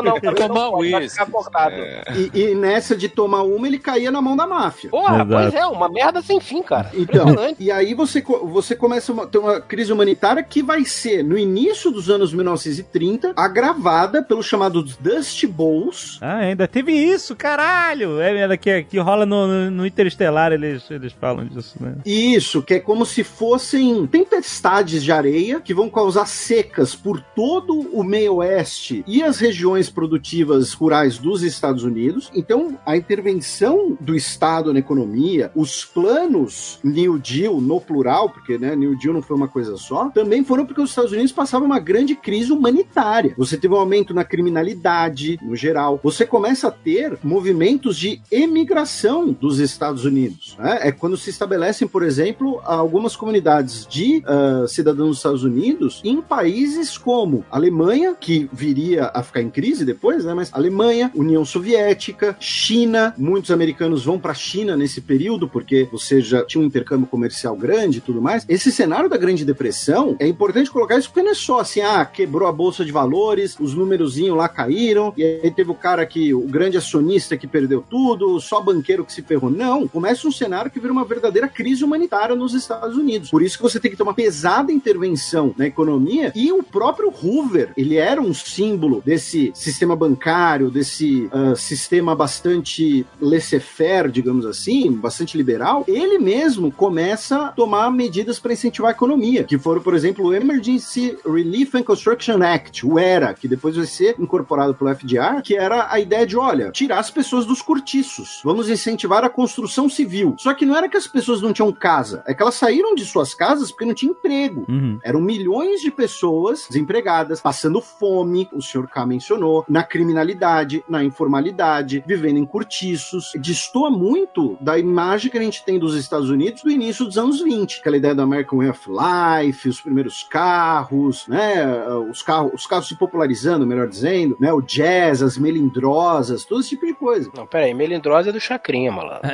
Não, Tomar um uísque. ficar acordado. E, e nessa de tomar uma, ele caía na mão da máfia. Porra, Exato. pois é, uma merda sem fim, cara. Então, e aí você, você começa a ter uma crise humanitária que vai ser, no início dos anos 1930, agravada pelos chamados Dust Bowls. Ah, ainda teve isso, caralho! É, é que, rola no, no, no Interestelar, eles, eles falam disso, né? Isso, que é como se fossem tempestades de areia que vão causar secas por todo o meio oeste e as regiões produtivas rurais dos Estados Unidos. Então, a intervenção do Estado na economia, os planos New Deal, no plural, porque né, New Deal não foi uma coisa só, também foram porque os Estados Unidos passavam uma grande crise humanitária. Você teve um aumento na criminalidade, no geral. Você começa a ter movimentos de imigração dos Estados Unidos. Né? É quando se estabelecem, por exemplo, algumas comunidades de uh, cidadãos dos Estados Unidos em países como Alemanha, que viria a ficar em crise depois, né? Mas Alemanha, União Soviética, China, muitos americanos vão para a China nesse período porque você já tinha um intercâmbio comercial grande e tudo mais. Esse cenário da Grande Depressão é importante colocar isso porque não é só assim, ah, quebrou a bolsa de valores, os númerozinhos lá caíram e aí teve o cara que o grande acionista que perdeu tudo, só banqueiro que se ferrou. Não, começa um cenário que vira uma verdadeira crise humanitária nos Estados Unidos. Por isso que você tem que ter uma pesada intervenção na economia e o próprio Hoover, ele era um símbolo desse sistema bancário, desse uh, sistema bastante laissez-faire, digamos assim, bastante liberal. Ele mesmo começa a tomar medidas para incentivar a economia, que foram, por exemplo, o Emergency Relief and Construction Act, o ERA, que depois vai ser incorporado pelo FDR, que era a ideia de, olha, tirar as pessoas dos cortiços. Vamos incentivar a construção civil. Só que não era que as pessoas não tinham casa, é que elas saíram de suas casas porque não tinha emprego. Uhum. Eram milhões de pessoas desempregadas, passando fome, o senhor K mencionou, na criminalidade, na informalidade, vivendo em cortiços. Destoa muito da imagem que a gente tem dos Estados Unidos do início dos anos 20. Aquela ideia do American Way of Life, os primeiros carros, né? Os carros, os carros se popularizando, melhor dizendo, né? O jazz, as melindrosas, todo esse tipo de coisa. Não, peraí, melindrosa é do Chacrinha, malandro.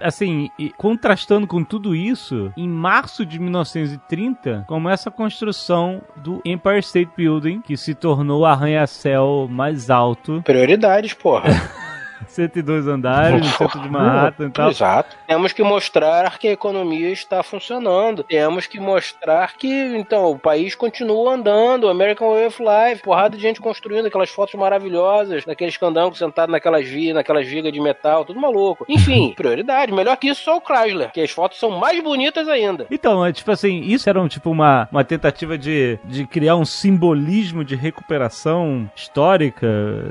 assim, contrastando com tudo isso, em março de 1930 começa a construção do Empire State Building, que se tornou o arranha-céu mais alto. Prioridades, porra. 102 andares no centro de Manhattan e tal. Exato. Temos que mostrar que a economia está funcionando. Temos que mostrar que, então, o país continua andando. American Way of Life. Porrada de gente construindo aquelas fotos maravilhosas, daqueles candangos sentados naquelas vias, naquelas vigas de metal, tudo maluco. Enfim, prioridade. Melhor que isso, só o Chrysler, que as fotos são mais bonitas ainda. Então, é tipo assim, isso era um, tipo uma, uma tentativa de, de criar um simbolismo de recuperação histórica,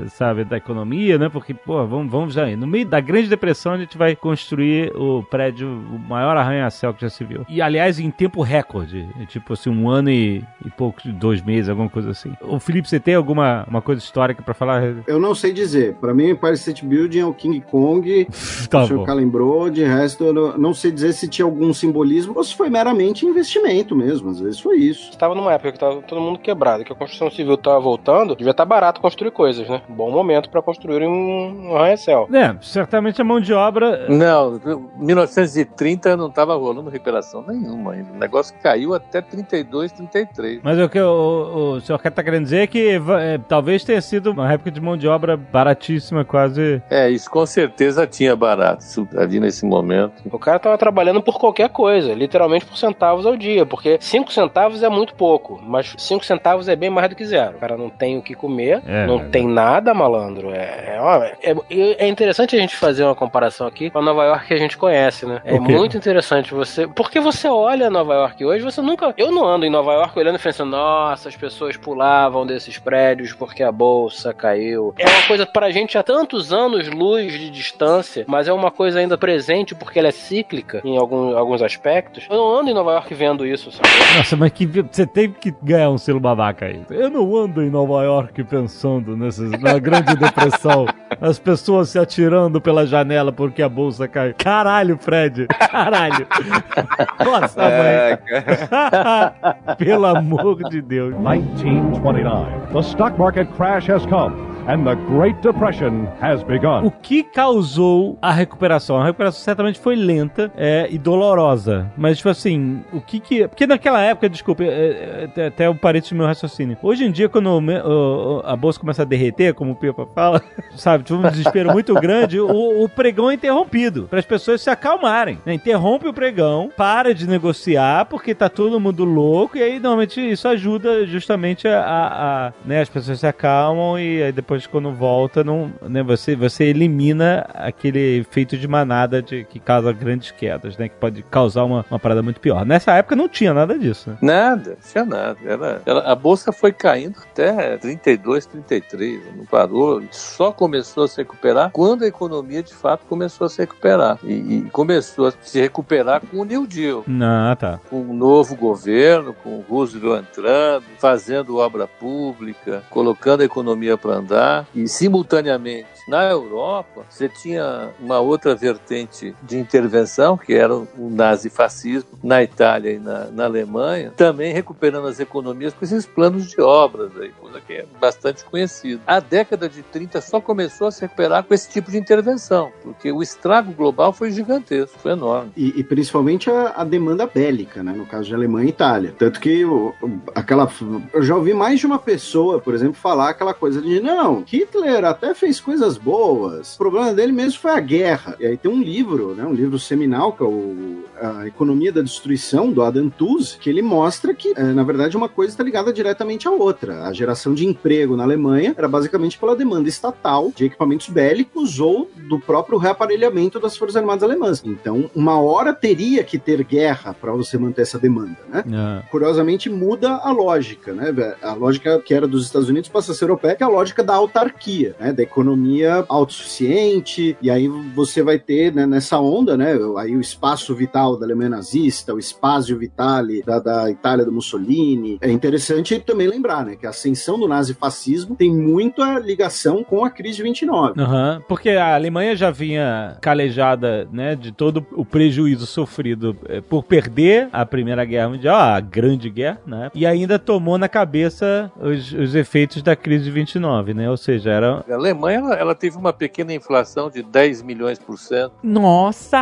sabe, da economia, né? Porque, pô, vamos vamos, vamos já aí. No meio da Grande Depressão, a gente vai construir o prédio, o maior arranha-céu que já se viu. E, aliás, em tempo recorde. É tipo assim, um ano e, e pouco, dois meses, alguma coisa assim. O Felipe, você tem alguma uma coisa histórica pra falar? Eu não sei dizer. Pra mim, o Empire State Building é o King Kong. tá o senhor K lembrou. De resto, eu não, não sei dizer se tinha algum simbolismo ou se foi meramente investimento mesmo. Às vezes foi isso. Estava numa época que tava todo mundo quebrado, que a construção civil tava voltando, devia estar tá barato construir coisas, né? Bom momento para construir um arranha-céu. É, certamente a mão de obra. Não, 1930 não estava rolando recuperação nenhuma ainda. O negócio caiu até 32, 33. Mas o que o, o senhor está querendo dizer é que é, talvez tenha sido uma época de mão de obra baratíssima, quase. É, isso com certeza tinha barato ali nesse momento. O cara estava trabalhando por qualquer coisa, literalmente por centavos ao dia, porque 5 centavos é muito pouco, mas 5 centavos é bem mais do que zero. O cara não tem o que comer, é, não é, tem nada, malandro. É, é, é, é interessante a gente fazer uma comparação aqui com a Nova York que a gente conhece, né? É muito interessante você. Porque você olha Nova York hoje, você nunca. Eu não ando em Nova York olhando e pensando, nossa, as pessoas pulavam desses prédios porque a bolsa caiu. É uma coisa pra gente há tantos anos luz de distância, mas é uma coisa ainda presente porque ela é cíclica em algum, alguns aspectos. Eu não ando em Nova York vendo isso, sabe? Nossa, mas que você tem que ganhar um selo babaca aí. Eu não ando em Nova York pensando nessas, na grande depressão. As pessoas se atirando pela janela porque a bolsa caiu. Caralho, Fred. Caralho. Nossa, é, mãe. Pelo amor de Deus. 1929. The stock market crash has come and the Great Depression has begun. O que causou a recuperação? A recuperação certamente foi lenta é, e dolorosa. Mas, tipo assim, o que que. Porque naquela época, desculpa, é, é, até o parênteses do meu raciocínio. Hoje em dia, quando o, a bolsa começa a derreter, como o Pipa fala, sabe, tipo um desespero muito grande, o, o pregão é interrompido para as pessoas se acalmarem. Né? Interrompe o pregão, para de negociar, porque tá todo mundo louco, e aí normalmente isso ajuda justamente a, a, a né, as pessoas se acalmam e aí depois depois quando volta, não, né, você, você elimina aquele efeito de manada de, que causa grandes quedas, né? Que pode causar uma, uma parada muito pior. Nessa época não tinha nada disso. Né? Nada, tinha nada. Era, a bolsa foi caindo até 32, 33, não parou. Só começou a se recuperar quando a economia de fato começou a se recuperar. E, e começou a se recuperar com o New Deal. Ah, tá. Com um novo governo, com o Roosevelt entrando, fazendo obra pública, colocando a economia para andar lá e simultaneamente na Europa você tinha uma outra vertente de intervenção que era o nazifascismo na Itália e na, na Alemanha, também recuperando as economias com esses planos de obras aí, coisa que é bastante conhecida. A década de 30 só começou a se recuperar com esse tipo de intervenção, porque o estrago global foi gigantesco, foi enorme. E, e principalmente a, a, demanda bélica, né? No caso de Alemanha e Itália. Tanto que o, aquela. Eu já ouvi mais de uma pessoa, por exemplo, falar aquela coisa de não, Hitler até fez coisas boas. O problema dele mesmo foi a guerra. E aí tem um livro, né? Um livro seminal, que é o A Economia da Destruição, do Adam Tooze, que ele mostra que, é, na verdade, uma coisa está ligada diretamente à outra. A geração de emprego na Alemanha era basicamente pela demanda estatal de equipamentos bélicos ou do próprio reaparelhamento das Forças Armadas Alemãs. Então, uma hora teria que ter guerra para você manter essa demanda, né? É. Curiosamente, muda a lógica, né? A lógica que era dos Estados Unidos passa a ser europeia, que é a lógica da autarquia, né? Da economia autossuficiente, e aí você vai ter, né, nessa onda, né? Aí o espaço vital da Alemanha nazista, o espaço vitale da, da Itália do Mussolini. É interessante também lembrar, né? Que a ascensão do nazifascismo tem muita ligação com a crise de 29. Uhum, porque a Alemanha já vinha calejada, né, de todo o prejuízo sofrido eh, por perder a Primeira Guerra Mundial, a Grande Guerra, né? E ainda tomou na cabeça os, os efeitos da crise de 29, né? Ou seja, era... A Alemanha, ela, ela teve uma pequena inflação de 10 milhões por cento. Nossa!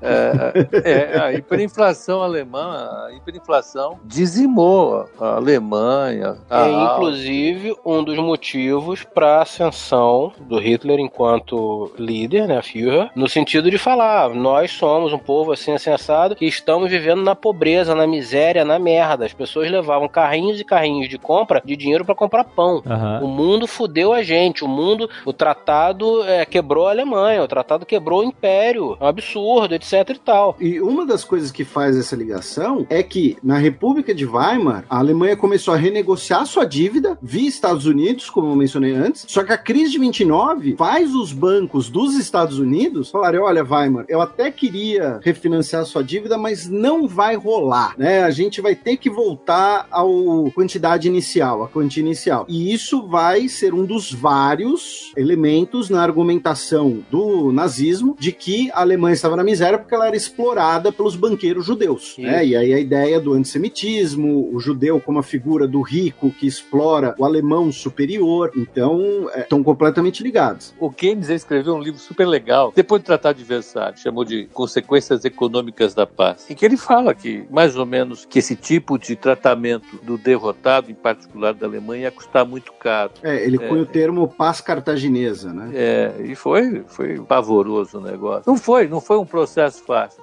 É, é, a hiperinflação alemã, a hiperinflação dizimou a Alemanha. A é, inclusive, um dos motivos para a ascensão do Hitler enquanto líder, né, Führer, no sentido de falar, nós somos um povo assim assensado que estamos vivendo na pobreza, na miséria, na merda. As pessoas levavam carrinhos e carrinhos de compra de dinheiro para comprar pão. Uhum. O mundo fudeu a gente, o mundo, o tratado é, quebrou a Alemanha, o tratado quebrou o império, é um absurdo, etc e tal. E uma das coisas que faz essa ligação é que na República de Weimar, a Alemanha começou a renegociar sua dívida via Estados Unidos, como eu mencionei antes, só que a crise de 29 faz os bancos dos Estados Unidos falarem, olha, Weimar, eu até queria refinanciar sua dívida, mas não vai rolar, né? A gente vai ter que voltar ao quantidade inicial, a quantia inicial. E isso vai ser um dos vários elementos na argumentação do nazismo de que a Alemanha estava na miséria porque ela era explorada pelos banqueiros judeus, né? E aí a ideia do antissemitismo, o judeu como a figura do rico que explora o alemão superior, então estão é, completamente ligados. O Keynes escreveu um livro super legal, depois do Tratado de Versalhes, chamou de Consequências Econômicas da Paz, em que ele fala que, mais ou menos, que esse tipo de tratamento do derrotado, em particular da Alemanha, ia custar muito caro. É, ele põe é, o termo paz cartaginesa, né? É, e foi, foi pavoroso o negócio. Não foi, não foi um processo fácil.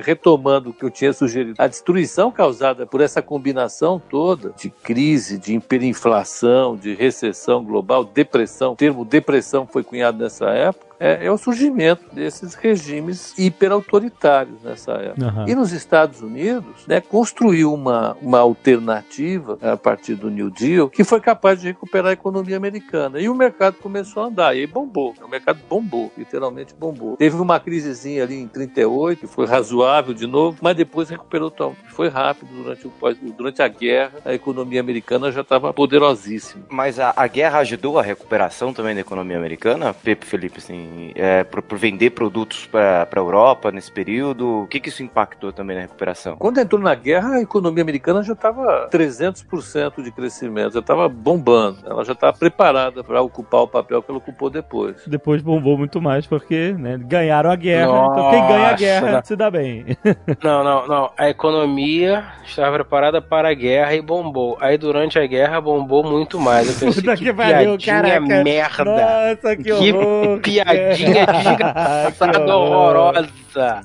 Retomando o que eu tinha sugerido, a destruição causada por essa combinação toda de crise, de hiperinflação, de recessão global, depressão, o termo depressão foi cunhado nessa época, é, é o surgimento desses regimes hiperautoritários nessa época. Uhum. E nos Estados Unidos, né, construiu uma, uma alternativa a partir do New Deal que foi capaz de recuperar a economia americana. E o mercado começou a andar, e aí bombou. O mercado bombou, literalmente bombou. Teve uma crisezinha ali em 38, que foi razoável de novo, mas depois recuperou tão. Foi rápido durante, o, durante a guerra, a economia americana já estava poderosíssima. Mas a, a guerra ajudou a recuperação também da economia americana, Pepe Felipe, assim, é, por, por, vender produtos para a Europa nesse período? O que, que isso impactou também na recuperação? Quando entrou na guerra, a economia americana já estava 300% de crescimento, já estava bombando. Ela já estava preparada para ocupar o papel que ela ocupou depois. Depois bombou muito mais porque né, ganharam a guerra. Nossa. Então quem ganha a guerra se dá bem. não, não, não. A economia estava preparada para a guerra e bombou. Aí durante a guerra bombou muito mais. Eu pensei, que, que valeu, caraca. merda. Nossa, que, que horror. piadinha piadinha desgraçada, horrorosa.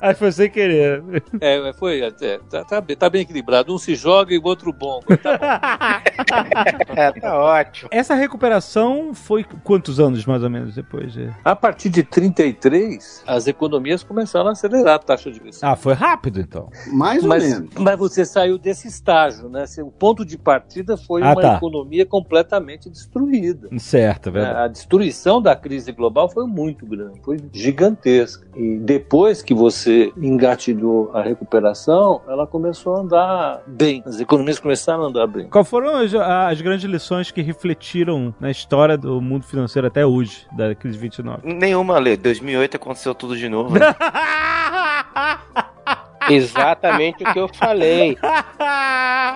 Que foi sem querer. É, foi. É, tá, tá, tá, bem equilibrado. Um se joga e o outro bom. Tá, é, tá ótimo. Essa recuperação foi quantos anos mais ou menos depois? De... A partir de 33, as economias começaram a acelerar a taxa de crescimento. Ah, foi rápido então. Mais ou mas, menos. Mas você saiu desse estágio, né? O ponto de partida foi ah, uma tá. economia completamente destruída. Certo, é verdade. A destruição da crise global foi muito grande, foi gigantesca. E depois que você engatilhou a recuperação, ela começou a andar bem. As economias começaram a andar bem. Quais foram as, as grandes lições que refletiram na história do mundo financeiro até hoje, da crise 29? Nenhuma, Lê. 2008 aconteceu tudo de novo. Né? Exatamente o que eu falei.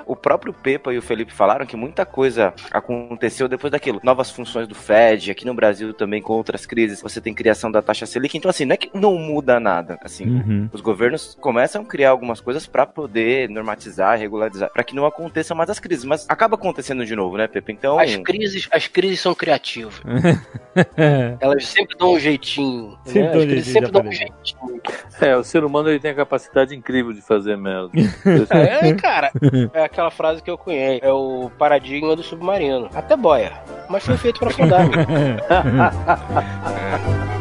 o próprio Pepa e o Felipe falaram que muita coisa aconteceu depois daquilo. Novas funções do Fed, aqui no Brasil também com outras crises, você tem criação da taxa Selic. Então, assim, não é que não muda nada. Assim, uhum. os governos começam a criar algumas coisas para poder normatizar, regularizar, para que não aconteça mais as crises. Mas acaba acontecendo de novo, né, Pepa? Então. As crises, as crises são criativas. Elas sempre dão um jeitinho. Sempre, né? As crises sempre dão um jeitinho. É, o ser humano ele tem a capacidade incrível de fazer merda. é, cara, é aquela frase que eu conheço. É o paradigma do submarino. Até boia. Mas foi feito para afundar.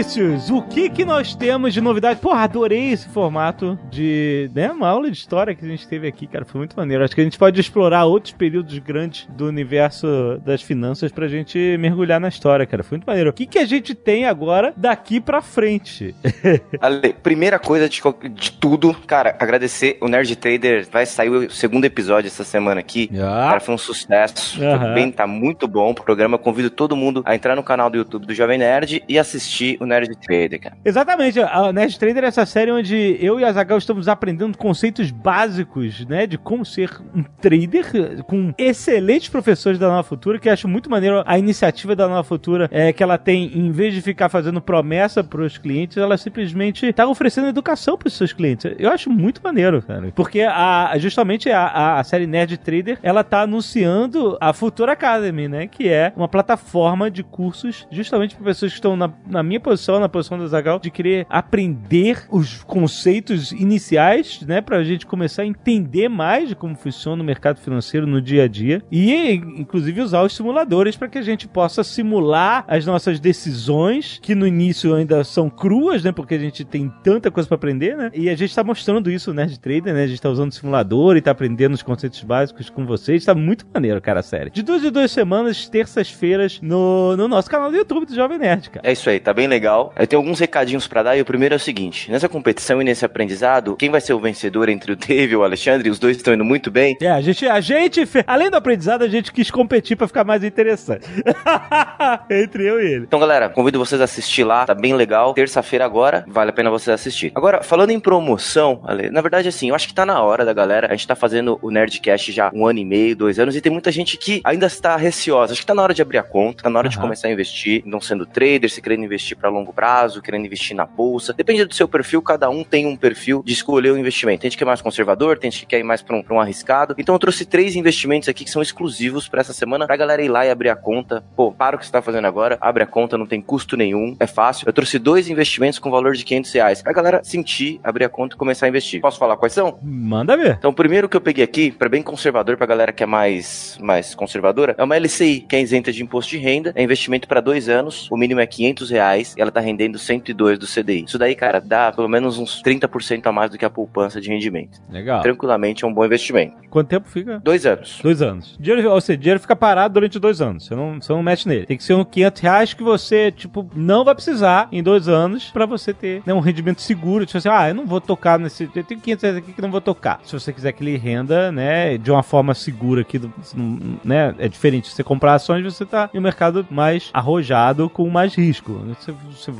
Vinícius, o que que nós temos de novidade? Porra, adorei esse formato de, né, uma aula de história que a gente teve aqui, cara, foi muito maneiro. Acho que a gente pode explorar outros períodos grandes do universo das finanças pra gente mergulhar na história, cara. Foi muito maneiro. O que que a gente tem agora daqui pra frente? Ale, primeira coisa de, de, tudo, cara, agradecer o Nerd Trader, vai sair o segundo episódio essa semana aqui. Ah. Cara, foi um sucesso. Uhum. Foi bem, tá muito bom o programa. Convido todo mundo a entrar no canal do YouTube do Jovem Nerd e assistir o Nerd Trader, cara. Exatamente. A Nerd Trader é essa série onde eu e a Zagal estamos aprendendo conceitos básicos, né, de como ser um trader com excelentes professores da Nova Futura, que acho muito maneiro a iniciativa da Nova Futura é que ela tem, em vez de ficar fazendo promessa para os clientes, ela simplesmente está oferecendo educação para os seus clientes. Eu acho muito maneiro, cara. Porque a, justamente a, a série Nerd Trader, ela tá anunciando a Futura Academy, né, que é uma plataforma de cursos justamente para pessoas que estão na, na minha posição, na posição do Zagal, de querer aprender os conceitos iniciais, né, pra gente começar a entender mais de como funciona o mercado financeiro no dia a dia e, inclusive, usar os simuladores para que a gente possa simular as nossas decisões, que no início ainda são cruas, né, porque a gente tem tanta coisa para aprender, né, e a gente tá mostrando isso né, de Trader, né, a gente tá usando simulador e tá aprendendo os conceitos básicos com vocês, tá muito maneiro, cara, a série. De duas em duas semanas, terças-feiras, no, no nosso canal do YouTube do Jovem Nerd, cara. É isso aí, tá bem legal. Eu tenho alguns recadinhos para dar e o primeiro é o seguinte: nessa competição e nesse aprendizado, quem vai ser o vencedor entre o Dave e o Alexandre? Os dois estão indo muito bem. É, a gente, a gente, além do aprendizado, a gente quis competir para ficar mais interessante. entre eu e ele. Então, galera, convido vocês a assistir lá, tá bem legal. Terça-feira agora, vale a pena vocês assistir. Agora, falando em promoção, Ale, na verdade, assim, eu acho que tá na hora da galera. A gente tá fazendo o Nerdcast já um ano e meio, dois anos, e tem muita gente que ainda está receosa. Acho que tá na hora de abrir a conta, tá na hora uhum. de começar a investir, não sendo trader, se querendo investir para longo prazo, querendo investir na bolsa. Depende do seu perfil, cada um tem um perfil de escolher o investimento. Tem gente que é mais conservador, tem gente que quer ir mais para um, um arriscado. Então eu trouxe três investimentos aqui que são exclusivos para essa semana, pra galera ir lá e abrir a conta. Pô, para o que você tá fazendo agora, abre a conta, não tem custo nenhum, é fácil. Eu trouxe dois investimentos com valor de 500 reais, pra galera sentir, abrir a conta e começar a investir. Posso falar quais são? Manda ver. Então, o primeiro que eu peguei aqui, para bem conservador, pra galera que é mais, mais conservadora, é uma LCI, que é isenta de imposto de renda, é investimento para dois anos, o mínimo é 500 reais, e ela tá rendendo 102 do CDI. Isso daí, cara, dá pelo menos uns 30% a mais do que a poupança de rendimento. Legal. Tranquilamente é um bom investimento. Quanto tempo fica? Dois anos. Dois anos. Dinheiro, ou seja, dinheiro fica parado durante dois anos. Você não, você não mexe nele. Tem que ser uns 500 reais que você, tipo, não vai precisar em dois anos para você ter né, um rendimento seguro. Tipo assim, ah, eu não vou tocar nesse. Eu tenho 500 reais aqui que não vou tocar. Se você quiser que ele renda, né, de uma forma segura aqui, né, é diferente. Se você comprar ações, você tá em um mercado mais arrojado com mais risco.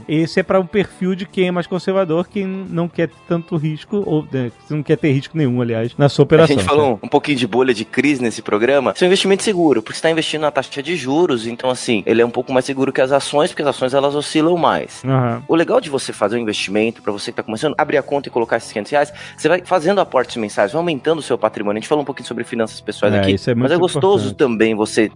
Esse é para um perfil de quem é mais conservador, quem não quer tanto risco, ou né, não quer ter risco nenhum, aliás, na sua operação. A gente falou um, um pouquinho de bolha de crise nesse programa. Isso é um investimento seguro, porque você está investindo na taxa de juros, então assim, ele é um pouco mais seguro que as ações, porque as ações elas oscilam mais. Uhum. O legal de você fazer um investimento, para você que está começando, abrir a conta e colocar esses 500 reais, você vai fazendo aportes mensais, vai aumentando o seu patrimônio. A gente falou um pouquinho sobre finanças pessoais é, aqui, é mas é gostoso importante. também você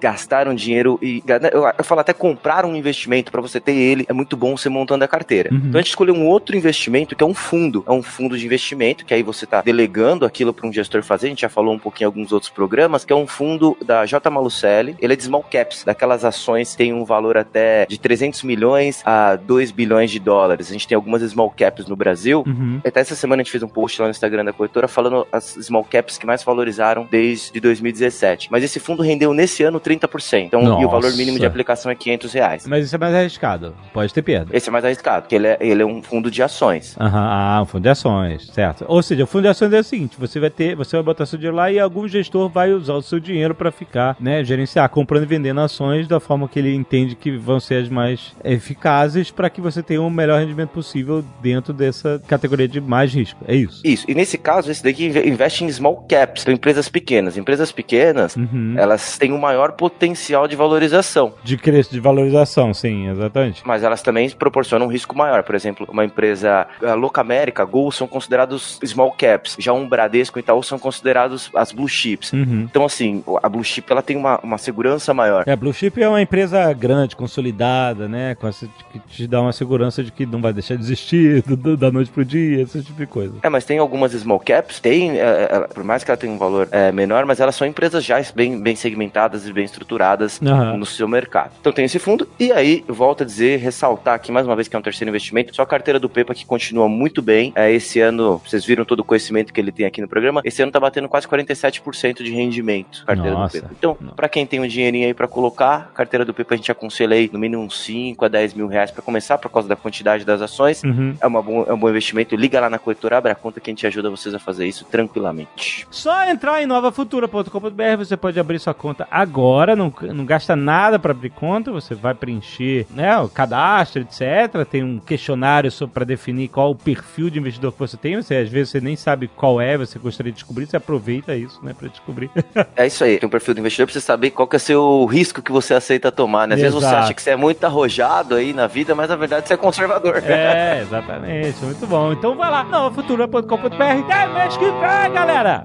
gastar um dinheiro e eu, falo até comprar um investimento para você ter ter ele, é muito bom você montando a carteira. Uhum. Então a gente escolheu um outro investimento que é um fundo. É um fundo de investimento, que aí você está delegando aquilo para um gestor fazer. A gente já falou um pouquinho em alguns outros programas, que é um fundo da J. Malucelli. Ele é de small caps, daquelas ações que tem um valor até de 300 milhões a 2 bilhões de dólares. A gente tem algumas small caps no Brasil. Uhum. Até essa semana a gente fez um post lá no Instagram da corretora falando as small caps que mais valorizaram desde 2017. Mas esse fundo rendeu nesse ano 30%. Então, e o valor Nossa. mínimo de aplicação é 500 reais. Mas isso é mais arriscado. Pode ter perda. Esse é mais arriscado, porque ele é, ele é um fundo de ações. Aham, ah, um fundo de ações, certo. Ou seja, o fundo de ações é o seguinte: você vai ter, você vai botar seu dinheiro lá e algum gestor vai usar o seu dinheiro para ficar, né, gerenciar, comprando e vendendo ações da forma que ele entende que vão ser as mais eficazes para que você tenha o melhor rendimento possível dentro dessa categoria de mais risco. É isso. Isso. E nesse caso, esse daqui inve- investe em small caps, então empresas pequenas. Empresas pequenas, Uhum. elas têm um maior potencial de valorização. De crescimento, de valorização, sim, exatamente. Mas elas também proporcionam um risco maior. Por exemplo, uma empresa a Louca América, Gol, são considerados small caps. Já um Bradesco e Itaú são considerados as blue chips. Uhum. Então, assim, a blue chip ela tem uma, uma segurança maior. É, Blue Chip é uma empresa grande, consolidada, né? Com essa, que te dá uma segurança de que não vai deixar de existir do- da noite pro dia, esse tipo de coisa. É, mas tem algumas small caps, tem, é, é, por mais que ela tenha um valor é, menor, mas elas são empresas já bem, bem segmentadas e bem estruturadas Aham. no seu mercado. Então tem esse fundo, e aí, volto a dizer, ressaltar aqui mais uma vez que é um terceiro investimento, só a carteira do Pepa que continua muito bem. É, esse ano, vocês viram todo o conhecimento que ele tem aqui no programa, esse ano tá batendo quase 47% de rendimento, carteira Nossa. do Pepa. Então, pra quem tem um dinheirinho aí pra colocar, carteira do Pepa a gente aconselha aí no mínimo uns 5 a 10 mil reais pra começar, por causa da quantidade das ações. Uhum. É, uma bom, é um bom investimento. Liga lá na corretora, abre a conta que a gente ajuda vocês a fazer isso tranquilamente. Só entrar em novafutura.com.br, você pode abrir sua conta agora, não, não gasta nada para abrir conta, você vai preencher né, o cadastro, etc. Tem um questionário para definir qual o perfil de investidor que você tem. Você, às vezes você nem sabe qual é, você gostaria de descobrir, você aproveita isso, né, para descobrir. É isso aí. Tem um perfil do investidor pra você saber qual que é o seu risco que você aceita tomar, né? Às vezes você Exato. acha que você é muito arrojado aí na vida, mas na verdade você é conservador. é, exatamente, muito bom. Então vai lá, novafutura.com.br, até mês que vem, galera!